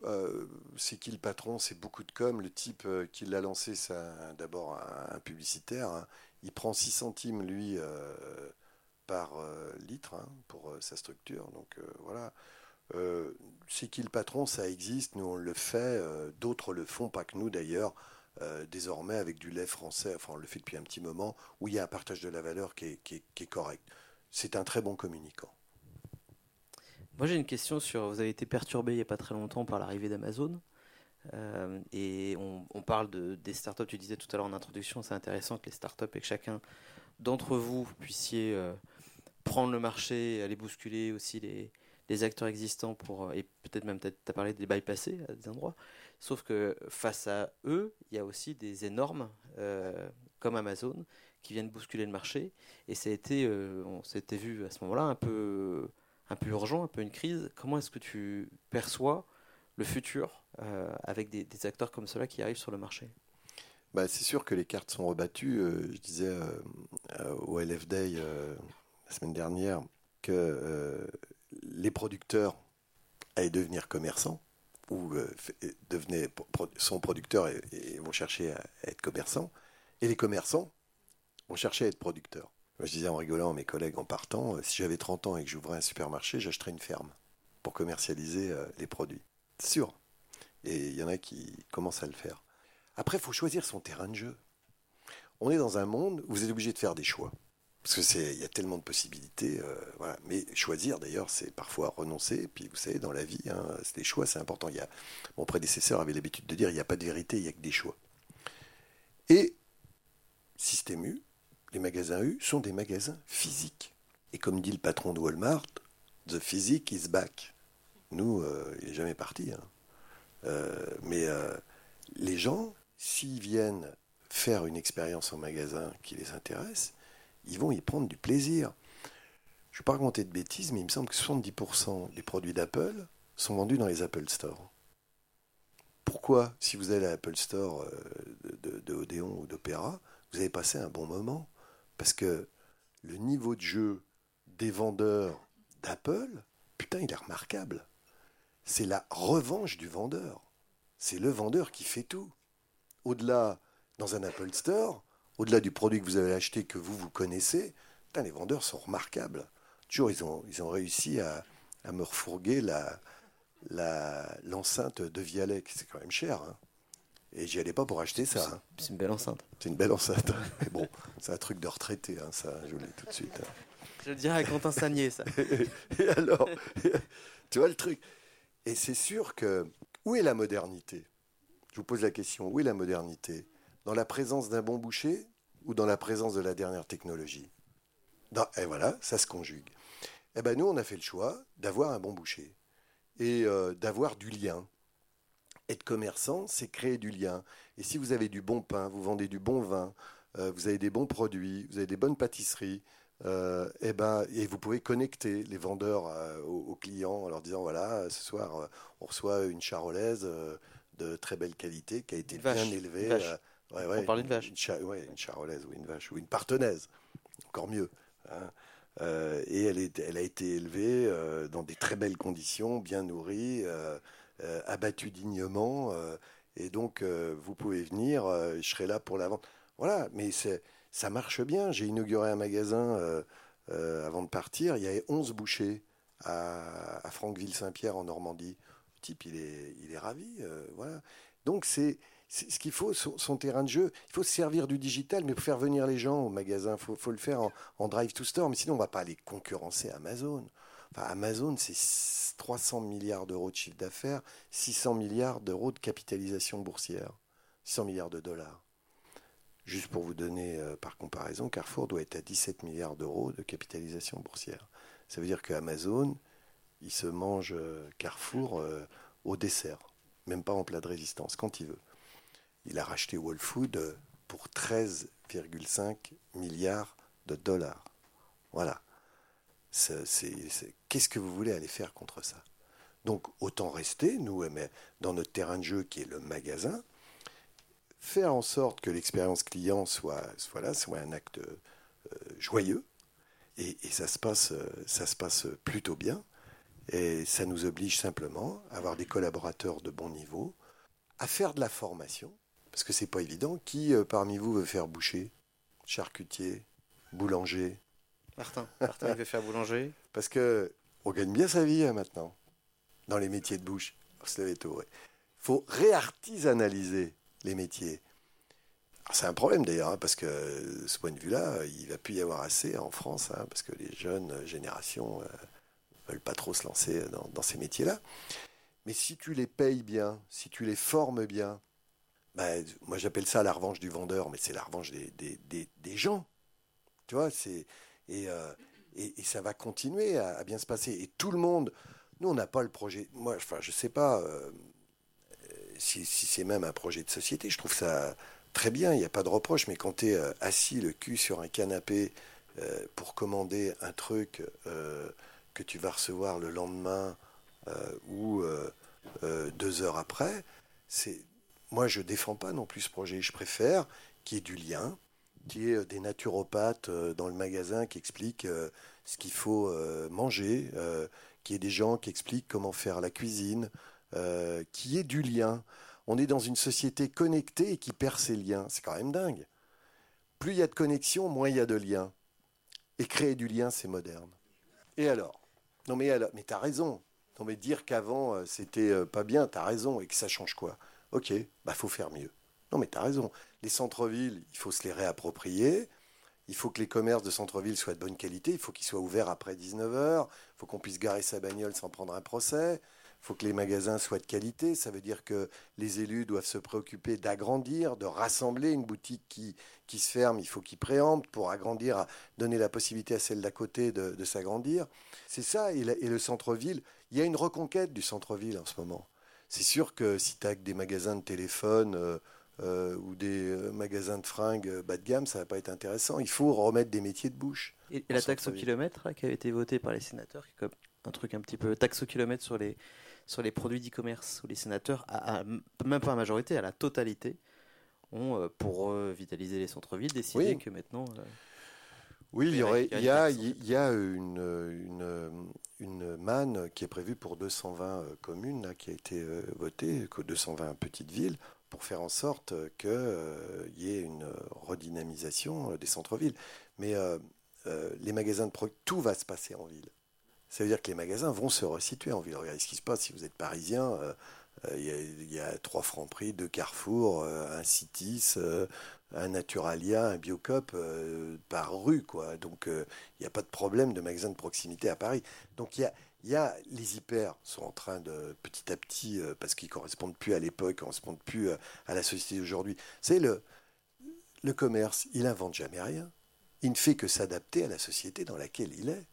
euh, c'est qui le patron? C'est beaucoup de com. Le type qui l'a lancé, c'est d'abord un, publicitaire. Hein. Il prend 6 centimes, lui, par litre hein, pour sa structure. Donc voilà. Euh, c'est qui le patron? Ça existe, nous on le fait, euh, d'autres le font, pas que nous d'ailleurs, euh, désormais avec du lait français, enfin on le fait depuis un petit moment, où il y a un partage de la valeur qui est, correct. C'est un très bon communicant. Moi j'ai une question sur, vous avez été perturbé il n'y a pas très longtemps par l'arrivée d'Amazon. et on, parle de, des startups, tu disais tout à l'heure en introduction, c'est intéressant que les startups et que chacun d'entre vous puissiez prendre le marché, aller bousculer aussi les, acteurs existants pour, euh, et peut-être même, tu as parlé des bypassés à des endroits. Sauf que face à eux, il y a aussi des énormes, euh, comme Amazon, qui viennent bousculer le marché. Et ça a été, euh, vu à ce moment-là un peu, un peu urgent, un peu une crise. Comment est-ce que tu perçois le futur avec des, acteurs comme cela qui arrivent sur le marché? Bah, C'est sûr que les cartes sont rebattues. je disais au LF Day la semaine dernière que les producteurs allaient devenir commerçants ou euh, devenaient, sont producteurs et, vont chercher à, être commerçants, et les commerçants vont chercher à être producteurs. Je disais en rigolant à mes collègues en partant, euh, si j'avais 30 ans et que j'ouvrais un supermarché, j'achèterais une ferme pour commercialiser euh, les produits. C'est sûr. Et il y en a qui commencent à le faire. Après, il faut choisir son terrain de jeu. On est dans un monde où vous êtes obligé de faire des choix. Parce que c'est, il y a tellement de possibilités. Euh. Mais choisir, d'ailleurs, c'est parfois renoncer. Puis vous savez, dans la vie, hein, c'est des choix, c'est important. Mon prédécesseur avait l'habitude de dire, il n'y a pas de vérité, il n'y a que des choix. Et Système U, les magasins U sont des magasins physiques. Et comme dit le patron de Walmart, the physique is back. Nous, euh, il n'est jamais parti. Hein. Euh, mais les gens, s'ils viennent faire une expérience en magasin qui les intéresse, ils vont y prendre du plaisir. Je ne vais pas raconter de bêtises, mais il me semble que 70% des produits d'Apple sont vendus dans les Apple Store. Pourquoi, si vous allez à l'Apple Store euh, de, de, Odéon ou d'Opéra, vous avez passé un bon moment Parce que le niveau de jeu des vendeurs d'Apple, putain, il est remarquable. C'est la revanche du vendeur. C'est le vendeur qui fait tout. Au-delà, dans un Apple Store, au-delà du produit que vous avez acheté, que vous, vous connaissez, les vendeurs sont remarquables. Toujours, ils ont, ils ont réussi à, me refourguer la, l'enceinte de Vialet, qui c'est quand même cher. Hein. Et j'y allais pas pour acheter ça. hein. C'est une belle enceinte. C'est une belle enceinte. Mais bon, c'est un truc de retraité, hein, ça, je vous tout de suite. hein. Je le dirais à Quentin Sagnier, ça. Et alors, tu vois le truc. Et c'est sûr que où est la modernité? Je vous pose la question, où est la modernité? Dans la présence d'un bon boucher ou dans la présence de la dernière technologie? Et voilà, ça se conjugue. Eh ben nous, on a fait le choix d'avoir un bon boucher et euh, d'avoir du lien. Être commerçant, c'est créer du lien. Et si vous avez du bon pain, vous vendez du bon vin, euh, vous avez des bons produits, vous avez des bonnes pâtisseries, euh, eh ben, et vous pouvez connecter les vendeurs euh, aux, aux clients en leur disant voilà, ce soir, on reçoit une charolaise de très belle qualité qui a été Une vache, bien élevée. une vache. ouais, ouais, On parlait de vache. Une, cha- ouais, une charolaise ou une vache ou une partenaise, encore mieux. hein. Et elle, est, elle a été élevée dans des très belles conditions, bien nourrie, euh, abattue dignement. euh, et donc, euh, vous pouvez venir, je serai là pour la vente. Voilà, mais ça marche bien. J'ai inauguré un magasin avant de partir. Il y avait 11 bouchers à, à Franqueville-Saint-Pierre en Normandie. Le type, il est, il est ravi. voilà. Donc, c'est, ce qu'il faut, son, terrain de jeu. Il faut se servir du digital, mais pour faire venir les gens au magasin, il faut, faut le faire en, en drive to store. Mais sinon, on ne va pas aller concurrencer Amazon. Amazon, c'est 300 milliards d'euros de chiffre d'affaires, 600 milliards d'euros de capitalisation boursière, 600 milliards de dollars. Juste pour vous donner euh, par comparaison, Carrefour doit être à 17 milliards d'euros de capitalisation boursière. Ça veut dire que Amazon, il se mange euh, Carrefour euh, au dessert, même pas en plat de résistance, quand il veut. Il a racheté Whole Food pour 13,5 milliards de dollars. Voilà. Qu'est-ce que vous voulez aller faire contre ça? Donc autant rester, nous, dans notre terrain de jeu qui est le magasin, faire en sorte que l'expérience client soit, soit là, soit un acte euh, joyeux, et, et ça, se passe, euh, ça se passe plutôt bien, et ça nous oblige simplement à avoir des collaborateurs de bon niveau, à faire de la formation, parce que c'est pas évident. Qui euh, parmi vous veut faire boucher, charcutier, boulanger? Martin, Martin, il veut faire boulanger. Parce que on gagne bien sa vie hein, maintenant, dans les métiers de bouche. Il faut réartisanaliser les métiers. C'est un problème d'ailleurs, hein, parce que euh, de ce point de vue-là, il va plus y avoir assez en France, hein, parce que les jeunes générations euh, veulent pas trop se lancer dans, ces métiers-là. Mais si tu les payes bien, si tu les formes bien, ben, moi j'appelle ça la revanche du vendeur, mais c'est la revanche des, gens. Tu vois, c'est euh, et, ça va continuer à, bien se passer. Et tout le monde, nous on n'a pas le projet. Moi, enfin, je sais pas euh, si, c'est même un projet de société. Je trouve ça très bien. Il n'y a pas de reproche. Mais quand tu es assis le cul sur un canapé euh, pour commander un truc euh, que tu vas recevoir le lendemain euh, ou euh, euh, deux heures après, c'est moi je défends pas non plus ce projet. Je préfère qu'il y ait du lien, qu'il y ait euh, des naturopathes euh, dans le magasin qui expliquent euh, ce qu'il faut manger, y ait des gens qui expliquent comment faire la cuisine, y ait du lien. On est dans une société connectée et qui perd ses liens. C'est quand même dingue. Plus il y a de connexion, moins il y a de liens. Et créer du lien, c'est moderne. Et alors? Non mais alors, mais t'as raison. Non mais dire qu'avant c'était pas bien, t'as raison. Et que ça change quoi? Ok, bah faut faire mieux. Non mais t'as raison. Les centres-villes, il faut se les réapproprier. Il faut que les commerces de centre-ville soient de bonne qualité. Il faut qu'ils soient ouverts après 19h. Il faut qu'on puisse garer sa bagnole sans prendre un procès. Il faut que les magasins soient de qualité. Ça veut dire que les élus doivent se préoccuper d'agrandir, de rassembler une boutique qui, qui se ferme. Il faut qu'ils préemptent pour agrandir, donner la possibilité à celle d'à côté de, s'agrandir. C'est ça. Et le centre-ville, il y a une reconquête du centre-ville en ce moment. C'est sûr que si tu as des magasins de téléphone euh, euh, ou des euh, magasins de fringues euh, bas de gamme, ça va pas être intéressant. Il faut remettre des métiers de bouche. Et, la taxe au kilomètre là, qui avait été votée par les sénateurs, qui est comme un truc un petit peu taxe au kilomètre sur les, sur les produits d'e-commerce, où les sénateurs, à- à- même pas à majorité, à la totalité, ont, euh, pour revitaliser les centres-villes, décidé Oui. que maintenant. euh, Oui, il y, aurait, il y a, il y a une, une, une manne qui est prévue pour 220 euh, communes là, qui a été votée, que 220 petites villes, pour faire en sorte qu'il y ait une redynamisation euh, des centres-villes. Mais euh, euh, les magasins de produits, tout va se passer en ville. Ça veut dire que les magasins vont se resituer en ville. Regardez ce qui se passe si vous êtes parisien. euh, Il y, a trois francs prix, deux Carrefour, un Citis, un Naturalia, un Biocop par rue, quoi. Donc il n'y a pas de problème de magasin de proximité à Paris. Donc il y a, il y a les hyper sont en train de petit à petit, parce qu'ils correspondent plus à l'époque, correspondent plus à la société d'aujourd'hui. C'est le, le commerce, il invente jamais rien. Il ne fait que s'adapter à la société dans laquelle il est.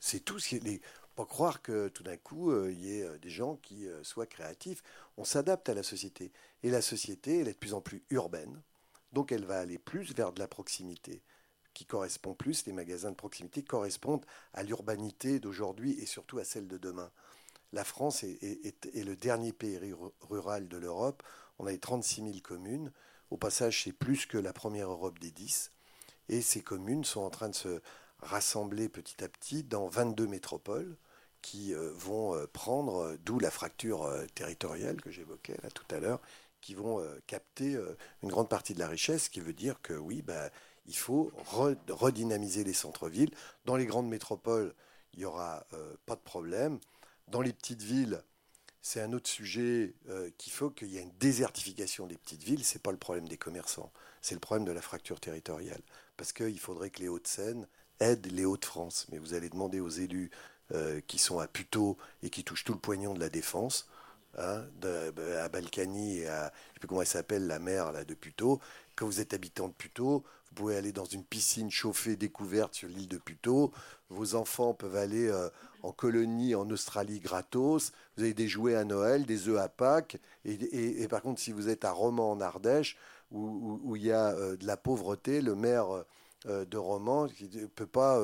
C'est tout ce qui est. Pas croire que tout d'un coup, euh, il y ait euh, des gens qui euh, soient créatifs. On s'adapte à la société. Et la société, elle est de plus en plus urbaine. Donc elle va aller plus vers de la proximité, qui correspond plus, les magasins de proximité correspondent à l'urbanité d'aujourd'hui et surtout à celle de demain. La France est, le dernier pays rural de l'Europe. On a les 36 000 communes. Au passage, c'est plus que la première Europe des 10. Et ces communes sont en train de se rassembler petit à petit dans 22 métropoles qui euh, vont euh, prendre, euh, d'où la fracture territoriale que j'évoquais là tout à l'heure, qui vont capter une grande partie de la richesse, ce qui veut dire que oui, bah, il faut redynamiser les centres-villes. Dans les grandes métropoles, il n'y aura pas de problème. Dans les petites villes, c'est un autre sujet euh, qu'il faut qu'il y ait une désertification des petites villes. Ce n'est pas le problème des commerçants, c'est le problème de la fracture territoriale. Parce qu'il faudrait que les Hauts-de-Seine aident les Hauts-de-France. Mais vous allez demander aux élus euh, qui sont à Puteaux et qui touchent tout le poignon de la défense, hein, à Balkany et à, je sais plus comment elle s'appelle, la mer là, de Puteaux, quand vous êtes habitant de Puteaux, pouvez aller dans une piscine chauffée découverte sur l'île de Puteaux. Vos enfants peuvent aller euh, en colonie en Australie gratos. Vous avez des jouets à Noël, des œufs à Pâques. Et, par contre, si vous êtes à Romans en Ardèche, où, il y a euh, de la pauvreté, le maire euh, de Romans ne peut pas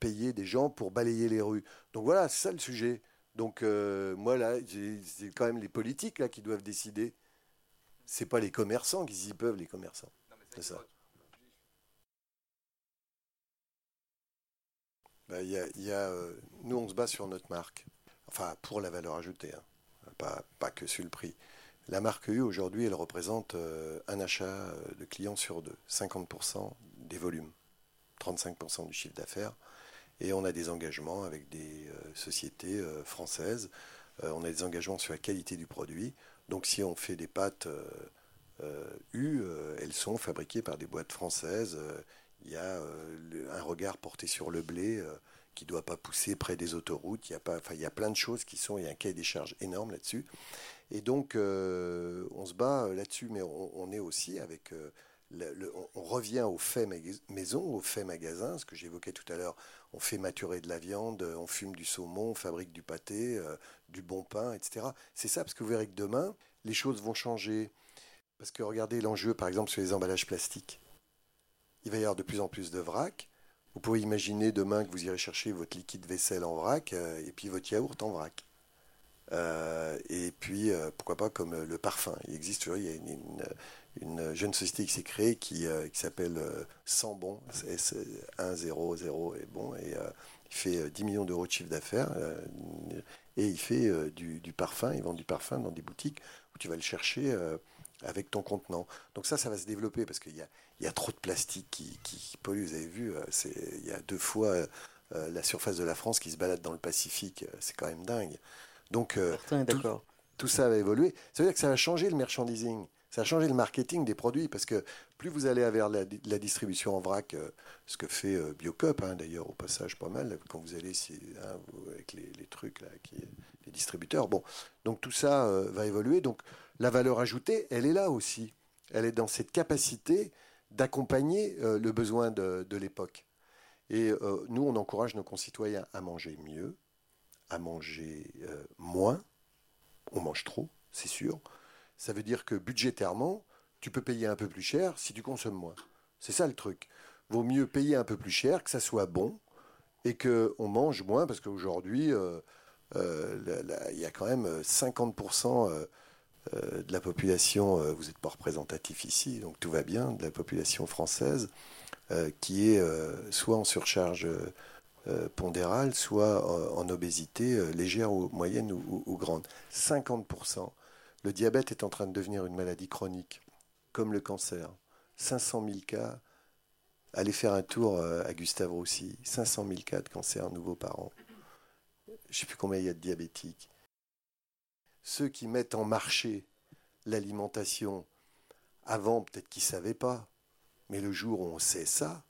payer des gens pour balayer les rues. Donc voilà, c'est ça le sujet. Donc moi là, c'est quand même les politiques là qui doivent décider. C'est pas les commerçants qui y peuvent, les commerçants. C'est ça. Bah, y a, euh, nous, on se bat sur notre marque. Enfin, pour la valeur ajoutée, hein. pas, pas, que sur le prix. La marque U, aujourd'hui, elle représente euh, un achat euh, de clients sur deux, 50% des volumes, 35% du chiffre d'affaires. Et on a des engagements avec des sociétés françaises. on a des engagements sur la qualité du produit. Donc si on fait des pâtes U, elles sont fabriquées par des boîtes françaises il y a euh, un regard porté sur le blé euh, qui ne doit pas pousser près des autoroutes. Il y, a pas, il plein de choses qui sont. Il y a un cahier des charges énorme là-dessus. Et donc, euh, on se bat là-dessus, mais on, est aussi avec. on revient au fait maison, au fait magasin, ce que j'évoquais tout à l'heure. On fait maturer de la viande, on fume du saumon, on fabrique du pâté, du bon pain, etc. C'est ça, parce que vous verrez que demain, les choses vont changer. Parce que regardez l'enjeu, par exemple, sur les emballages plastiques il va y avoir de plus en plus de vrac. Vous pouvez imaginer demain que vous irez chercher votre liquide vaisselle en vrac euh, et puis votre yaourt en vrac. Euh, et puis, euh, pourquoi pas comme le parfum. Il existe, il y a une, jeune société qui s'est créée qui, qui s'appelle Sambon, S100 et bon, et il fait 10 millions d'euros de chiffre d'affaires et il fait du, du, parfum, il vend du parfum dans des boutiques où tu vas le chercher avec ton contenant. Donc ça, ça va se développer parce qu'il y a, il y a trop de plastique qui, qui, pollue. Vous avez vu, euh, il y a deux fois euh, la surface de la France qui se balade dans le Pacifique. Euh, c'est quand même dingue. Donc tout, tout, ça va évoluer. Ça veut dire que ça va changer le merchandising. Ça va changer le marketing des produits parce que plus vous allez vers la, la distribution en vrac, ce que fait Biocop, hein, d'ailleurs au passage pas mal, quand vous allez hein, avec les, les, trucs là, qui, les distributeurs. Bon, donc tout ça va évoluer. Donc la valeur ajoutée, elle est là aussi. Elle est dans cette capacité d'accompagner euh, le besoin de, l'époque. Et euh, nous, on encourage nos concitoyens à manger mieux, à manger euh, moins. On mange trop, c'est sûr. Ça veut dire que budgétairement, tu peux payer un peu plus cher si tu consommes moins. C'est ça le truc. Vaut mieux payer un peu plus cher, que ça soit bon, et qu'on mange moins, parce qu'aujourd'hui, il y a quand même 50% euh, de la population, euh, vous n'êtes pas représentatif ici, donc tout va bien, de la population française, euh, qui est soit en surcharge pondérale, soit en, obésité légère ou moyenne ou, grande. 50%. Le diabète est en train de devenir une maladie chronique, comme le cancer. 500 000 cas. Allez faire un tour à Gustave Roussy. 500 000 cas de cancer nouveaux par an. Je ne sais plus combien il y a de diabétiques. Ceux qui mettent en marché l'alimentation, avant, peut-être qu'ils ne savaient pas. Mais le jour où on sait ça,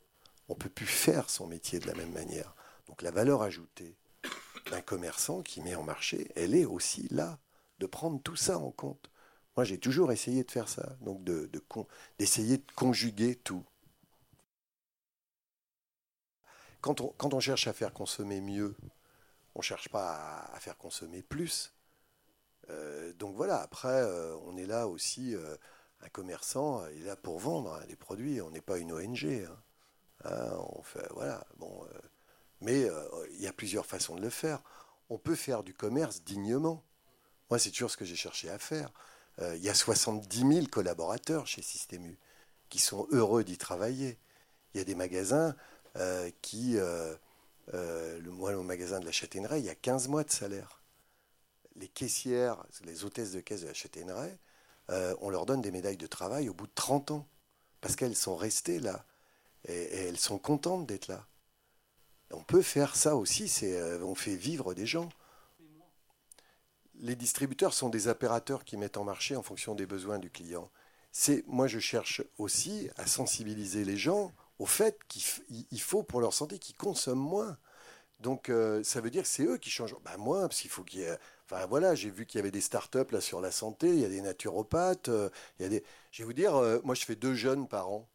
on ne peut plus faire son métier de la même manière. Donc la valeur ajoutée d'un commerçant qui met en marché, elle est aussi là, de prendre tout ça en compte. Moi, j'ai toujours essayé de faire ça, donc d'essayer de, conjuguer tout. Quand on, cherche à faire consommer mieux, on ne cherche pas à, faire consommer plus. Euh, donc voilà, après, euh, on est là aussi, euh, un commerçant, est là pour vendre hein, des produits, on n'est pas une ONG. Hein. Hein, on fait, voilà, mais il y a plusieurs façons de le faire. On peut faire du commerce dignement. Moi, c'est toujours ce que j'ai cherché à faire. Il y a 70 000 collaborateurs chez Système qui sont heureux d'y travailler. Il y a des magasins qui le, moi, au magasin de la Châtaigneraie, il y a 15 mois de salaire. Les caissières, les hôtesses de caisse de la Châtaigneraie, euh, on leur donne des médailles de travail au bout de 30 ans. Parce qu'elles sont restées là. Et, elles sont contentes d'être là. On peut faire ça aussi, c'est, euh, on fait vivre des gens. Les distributeurs sont des opérateurs qui mettent en marché en fonction des besoins du client. C'est, moi, je cherche aussi à sensibiliser les gens au fait qu'il faut pour leur santé qu'ils consomment moins. Donc euh, ça veut dire que c'est eux qui changent. Ben, moins, parce qu'il faut qu'il y ait... Voilà, j'ai vu qu'il y avait des startups là sur la santé, il y a des naturopathes, euh, il y a des... Je vais vous dire, euh, moi je fais deux jeunes par an.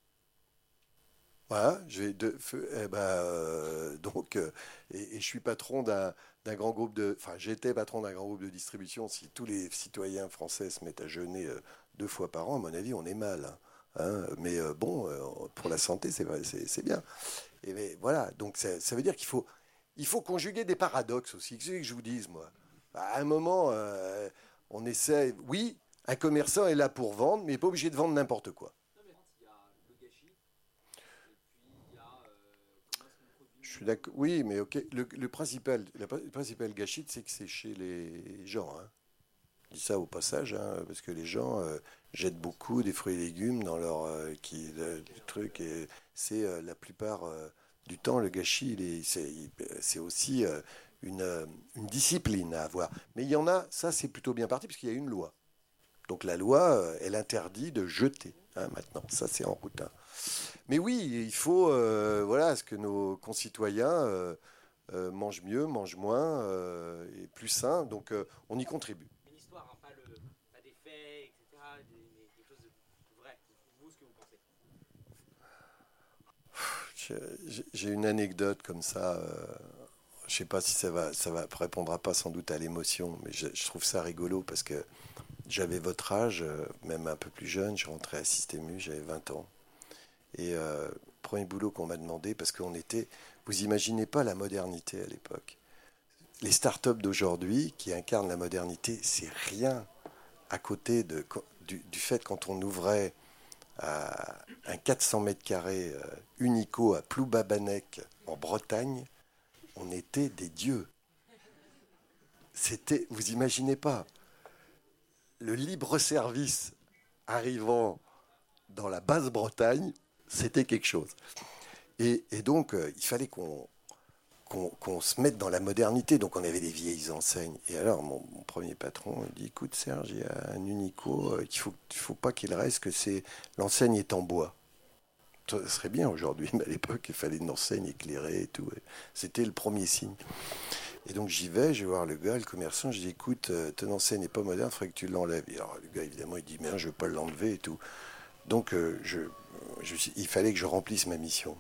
Voilà, je vais deux, eh ben, donc, et, je suis patron d'un grand groupe de, enfin, j'étais patron d'un grand groupe de distribution. Si tous les citoyens français se mettent à jeûner deux fois par an, à mon avis, on est mal. Hein. Hein, mais euh, bon, euh, pour la santé, c'est bien. Et mais, voilà, donc ça, veut dire qu'il faut, il faut conjuguer des paradoxes aussi. Qu'est-ce que je vous dise, moi? À un moment, euh, on essaie. Oui, un commerçant est là pour vendre, mais il n'est pas obligé de vendre n'importe quoi. Je suis d'accord. Oui, mais ok. Le, le principal, le principal gâchis, c'est que c'est chez les gens. Hein. Je dis ça au passage, hein, parce que les gens euh, jettent beaucoup des fruits et légumes dans leur euh, qui, truc. Et c'est euh, la plupart du temps, le gâchis, c'est aussi une, une, discipline à avoir. Mais il y en a, ça c'est plutôt bien parti, parce qu'il y a une loi. Donc la loi, elle interdit de jeter hein, maintenant. Ça c'est en route. Hein. Mais oui, il faut, voilà, ce que nos concitoyens mangent mieux, mangent moins et plus sain. Donc on y contribue. J'ai une anecdote comme ça. Je ne sais pas si ça va, répondra pas sans doute à l'émotion, mais je, trouve ça rigolo parce que j'avais votre âge, euh, même un peu plus jeune. Je rentrais à Système j'avais 20 ans. Et euh, premier boulot qu'on m'a demandé, parce qu'on était, vous imaginez pas la modernité à l'époque. Les startups d'aujourd'hui qui incarnent la modernité, c'est rien à côté du, fait quand on ouvrait un 400 mètres carrés euh, unico à Ploubabanec en Bretagne, on était des dieux. C'était, vous imaginez pas, le libre service arrivant dans la basse Bretagne, c'était quelque chose. Et, donc, euh, il fallait qu'on se mette dans la modernité. Donc on avait des vieilles enseignes. Et alors mon, premier patron il dit écoute Serge, il y a un unico euh, qu'il faut, il faut pas qu'il reste, que c'est l'enseigne est en bois. Ça serait bien aujourd'hui, mais à l'époque il fallait une enseigne éclairée et tout. C'était le premier signe. Et donc j'y vais, je vais voir le gars, le commerçant, je dis écoute, euh, ton enseigne n'est pas moderne, il faudrait que tu l'enlèves. alors le gars évidemment il dit mais je ne veux pas l'enlever et tout. Donc euh, il fallait que je remplisse ma mission.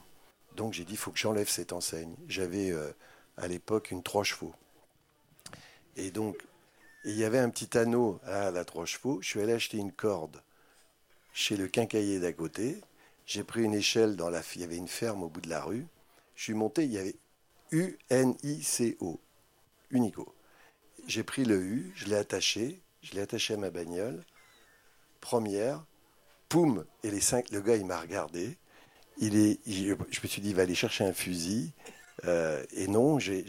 Donc j'ai dit, il faut que j'enlève cette enseigne. J'avais euh, à l'époque une trois chevaux. Et donc, il y avait un petit anneau à la trois chevaux. Je suis allé acheter une corde chez le quincailler d'à côté. J'ai pris une échelle la... Il y avait une ferme au bout de la rue. Je suis monté, il y avait U-N-I-C-O. Unico. J'ai pris le U, je l'ai attaché, je l'ai attaché à ma bagnole. Première, poum, et les cinq, le gars il m'a regardé il est, je me suis dit, il va aller chercher un fusil. Euh, et non, j'ai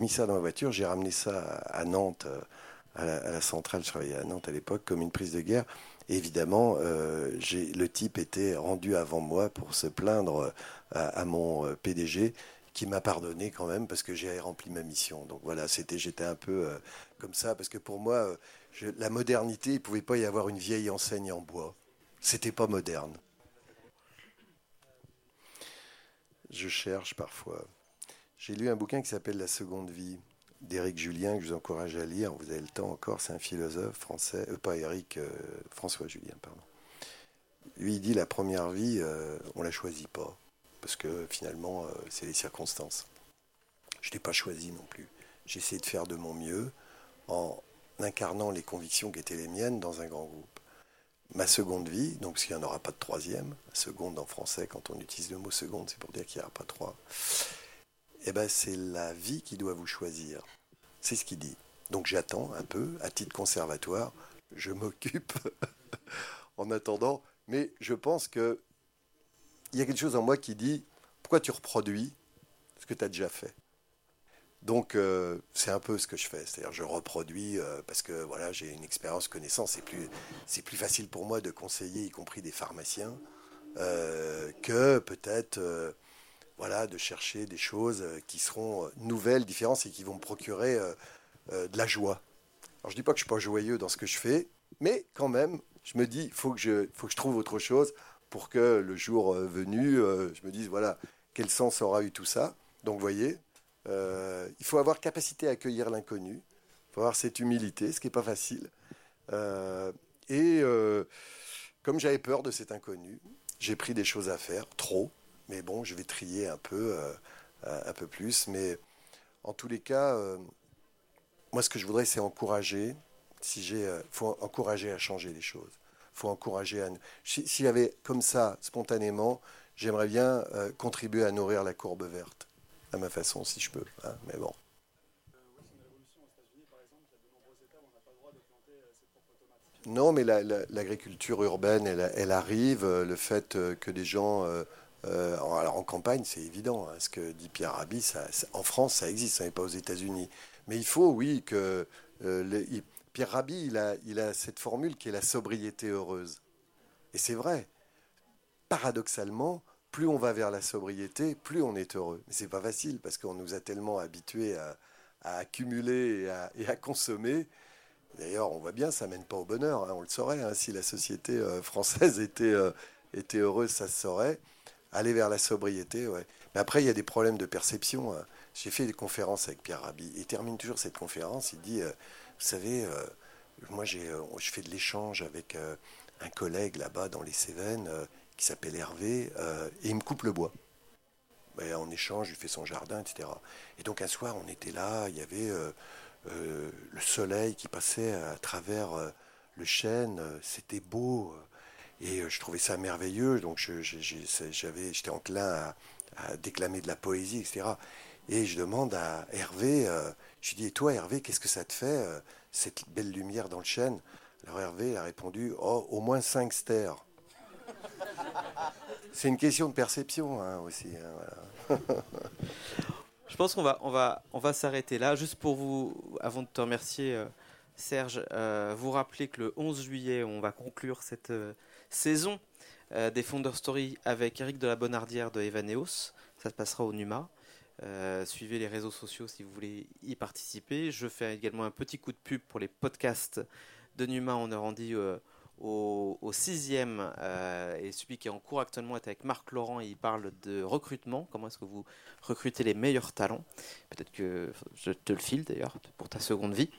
mis ça dans ma voiture, j'ai ramené ça à Nantes, euh, à la, centrale, je travaillais à Nantes à l'époque, comme une prise de guerre. Évidemment, euh, le type était rendu avant moi pour se plaindre à, mon PDG, qui m'a pardonné quand même parce que j'ai rempli ma mission. Donc voilà, c'était, j'étais un peu comme ça, parce que pour moi, la modernité, il pouvait pas y avoir une vieille enseigne en bois. C'était pas moderne. Je cherche parfois. J'ai lu un bouquin qui s'appelle La seconde vie d'Éric Julien, que je vous encourage à lire. Vous avez le temps encore, c'est un philosophe français, euh, pas Éric, euh, François Julien, pardon. Lui, il dit la première vie, euh, on la choisit pas, parce que finalement, c'est les circonstances. Je ne l'ai pas choisi non plus. J'ai essayé de faire de mon mieux en incarnant les convictions qui étaient les miennes dans un grand groupe. Ma seconde vie, donc s'il n'y en aura pas de troisième, seconde en français, quand on utilise le mot seconde, c'est pour dire qu'il n'y aura pas trois, eh ben, c'est la vie qui doit vous choisir. C'est ce qu'il dit. Donc j'attends un peu, à titre conservatoire, je m'occupe en attendant, mais je pense que il y a quelque chose en moi qui dit pourquoi tu reproduis ce que tu as déjà fait? Donc euh, c'est un peu ce que je fais, c'est-à-dire je reproduis euh, parce que voilà j'ai une expérience, connaissance, c'est plus facile pour moi de conseiller, y compris des pharmaciens, euh, que peut-être voilà de chercher des choses qui seront nouvelles, différentes et qui vont me procurer de la joie. Alors je dis pas que je suis pas joyeux dans ce que je fais, mais quand même je me dis faut que je faut que je trouve autre chose pour que le jour venu je me dise voilà quel sens aura eu tout ça. Donc vous voyez euh, il faut avoir capacité à accueillir l'inconnu. Il faut avoir cette humilité, ce qui n'est pas facile. Euh, et euh, comme j'avais peur de cet inconnu, j'ai pris des choses à faire, trop. Mais bon, je vais trier un peu, un peu plus. Mais en tous les cas, moi, ce que je voudrais, c'est encourager. Si j'ai, faut encourager à changer les choses. Faut encourager à. S'il y avait comme ça, spontanément, j'aimerais bien contribuer à nourrir la courbe verte à ma façon, si je peux. Hein, mais bon. Non, mais l'agriculture urbaine, elle, arrive. Euh, le fait euh, que des gens. Euh, alors en campagne, c'est évident. Hein, ce que dit Pierre Rabhi, en France, ça existe, ça n'est pas aux États-Unis. Mais il faut, oui, que. Pierre Rabhi, il a, cette formule qui est la sobriété heureuse. Et c'est vrai. Paradoxalement, plus on va vers la sobriété, plus on est heureux. Mais c'est pas facile parce qu'on nous a tellement habitués à, accumuler et à, consommer. D'ailleurs, on voit bien, ça mène pas au bonheur. Hein, on le saurait. Hein, si la société euh, française euh, était heureuse, ça se saurait. Aller vers la sobriété, ouais. Mais après, il y a des problèmes de perception. Hein. J'ai fait des conférences avec Pierre Rabhi. Il termine toujours cette conférence. Il dit, euh, vous savez, moi, j'ai, je fais de l'échange avec un collègue là-bas dans les Cévennes qui s'appelle Hervé, euh, et il me coupe le bois. Ben, en échange, il fait son jardin, etc. Et donc un soir, on était là, il y avait euh, euh, le soleil qui passait à travers le chêne, c'était beau, et je trouvais ça merveilleux, donc j'avais, j'étais enclin à, déclamer de la poésie, etc. Et je demande à Hervé, je lui dis, et toi Hervé, qu'est-ce que ça te fait, cette belle lumière dans le chêne? Alors Hervé a répondu, oh, au moins cinq stères. C'est une question de perception hein, aussi. Hein, Je pense qu'on va, on va, on va s'arrêter là. Juste pour vous, avant de te remercier, euh, Serge, euh, vous rappeler que le 11 juillet, on va conclure cette euh, saison des Founder Story avec Eric de la Bonardière de Evaneos. Ça se passera au NUMA. suivez les réseaux sociaux si vous voulez y participer. Je fais également un petit coup de pub pour les podcasts de Numa. On a rendu au, sixième, euh, et celui qui est en cours actuellement est avec Marc Laurent, il parle de recrutement, comment est-ce que vous recrutez les meilleurs talents? Peut-être que je te le file d'ailleurs pour ta seconde vie.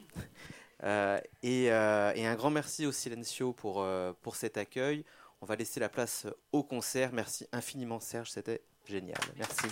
Euh, euh, et, un grand merci au Silencio pour, pour cet accueil. On va laisser la place au concert. Merci infiniment Serge, c'était génial. Merci.